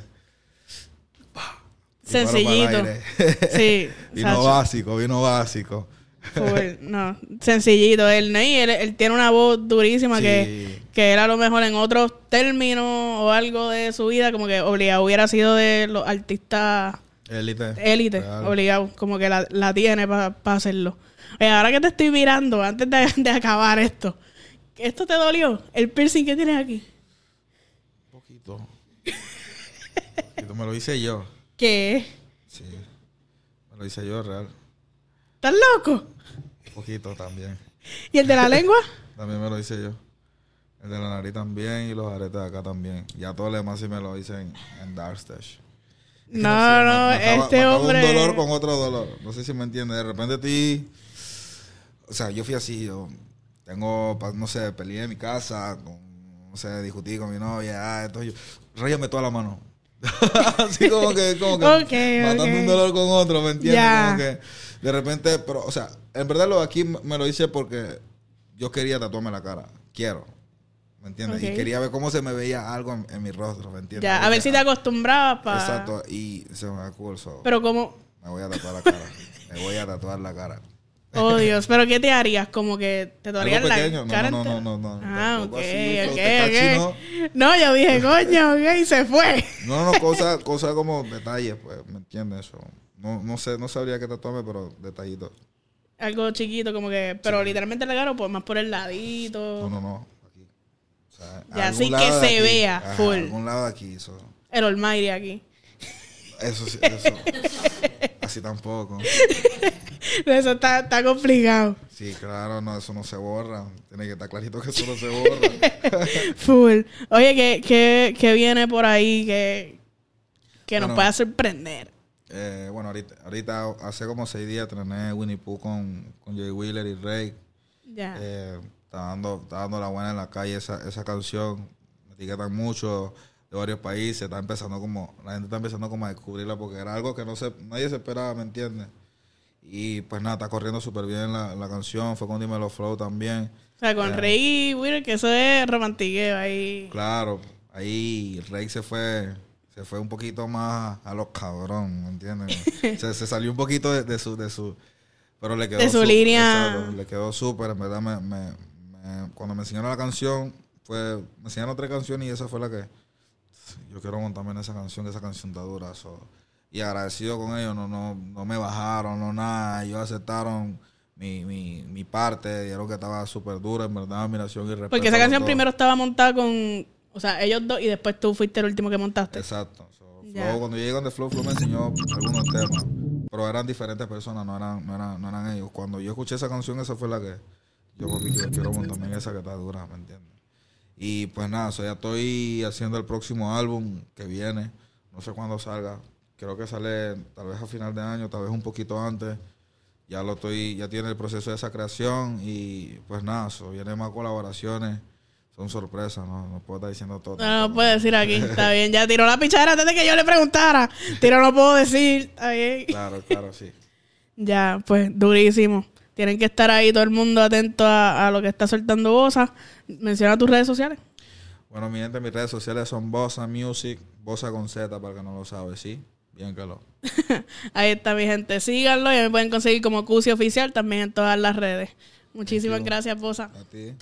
Sencillito. el aire. Sí, vino Sacho. básico, vino básico. Full, no, sencillito. Él, ¿no? y él, él tiene una voz durísima que, Sí. que él a lo mejor en otros términos o algo de su vida, como que obligado hubiera sido de los artistas Élite. élite, obligado, como que la, la tiene para hacerlo. Oye, ahora que te estoy mirando, antes de, de acabar esto, ¿esto te dolió? El piercing que tienes aquí. Un poquito. Poquito, Me lo hice yo. ¿Qué? Sí. Me lo hice yo, real. ¿Estás loco? Un poquito también. ¿Y el de la lengua? También me lo hice yo. El de la nariz también y los aretes de acá también. Ya todo lo demás sí me lo hice en, en Dark Stage. No, no, mataba- este mataba hombre. un dolor con otro dolor. No sé si me entiendes. De repente ti... O sea, yo fui así. Yo tengo, no sé, peleé en mi casa. Con, no sé, discutí con mi novia. Ah, entonces yo... Toda la mano. Así como que, como que Ok, matando un dolor con otro, ¿me entiendes? Como que de repente, pero, o sea, en verdad lo de aquí me lo hice porque yo quería tatuarme la cara. Quiero. ¿Me entiendes? Y quería ver cómo se me veía algo en, en mi rostro, ¿me entiendes? Ya, a ver si te acostumbrabas para... Exacto, y se me so, Pero como... me voy a tatuar la cara. me voy a tatuar la cara. Oh, Dios. ¿Pero qué te harías? Como que te tatuarías la no, cara no, no, no, no, no, Ah, ok, así, flow ok, Tecachi, ok. No, yo dije, coño, ok, y se fue. No, no, cosas cosa como detalles, pues, ¿me entiendes? Eso. No, no sé, no sabría qué tatuarme, pero detallitos. Algo chiquito, como que... Pero literalmente la cara, pues más por el ladito. No, no, no. O sea, Ya, así que se aquí. vea Ajá, full. algún lado de aquí. El Almighty aquí. Eso sí, eso. Así tampoco. Eso está, está complicado. Sí, claro, no, eso no se borra. Tiene que estar clarito que eso no se borra. Full. Oye, ¿qué, qué, qué viene por ahí que, que nos pueda sorprender? Eh, bueno, ahorita, ahorita hace como seis días trené Winnie Pooh con, con Jay Wheeler y Ray. Ya. Eh, está, dando, está dando la buena en la calle esa, esa canción. Me etiquetan mucho de varios países. Está empezando como, la gente está empezando como a descubrirla porque era algo que no se, nadie se esperaba, ¿me entiendes? Y pues nada, está corriendo súper bien la, la canción. Fue con Dímelo Flow también. o sea, con ya. Rey y Wheeler, que eso es romantiqueo ahí. Claro, ahí Rey se fue, se fue un poquito más a los cabrón, ¿me entiendes? se, se salió un poquito de, de su, de su, pero le quedó De su línea. exacto, le quedó súper, en verdad me, me- me- cuando me enseñaron la canción, fue, me enseñaron tres canciones y esa fue la que yo quiero montarme en esa canción, que esa canción está dura. so. Y agradecido con ellos, no, no, no me bajaron, no nada, ellos aceptaron mi, mi, mi parte, dijeron que estaba súper dura, en verdad, admiración y respeto. Porque esa canción primero estaba montada con... O sea, ellos dos y después tú fuiste el último que montaste. Exacto. So. Flow, cuando yo llegué donde Flow, Flow me enseñó algunos temas. Pero eran diferentes personas, no eran, no eran, no eran ellos. Cuando yo escuché esa canción, esa fue la que yo papi, quiero, quiero montarme en esa que está dura, ¿me entiendes? Y pues nada, so, ya estoy haciendo el próximo álbum que viene. No sé cuándo salga. Creo que sale tal vez a final de año, tal vez un poquito antes. Ya lo estoy, ya tiene el proceso de esa creación y pues nada, so, vienen más colaboraciones. Son sorpresas, no, no puedo estar diciendo todo. No, no puedo decir aquí. Está bien, ya tiró la pichadera antes de que yo le preguntara. Tiro no puedo decir. Está bien. Claro, claro, sí. Ya, pues, durísimo. Tienen que estar ahí todo el mundo atento a, a lo que está soltando Bosa. Menciona tus redes sociales. Bueno, mi gente, mis redes sociales son Bossa Music, Bossa con Z, para que no lo sabe, ¿sí? Bien que lo. Ahí está mi gente. Síganlo y me pueden conseguir como Cusi Oficial también en todas las redes. Muchísimas gracias, Bosa. A ti.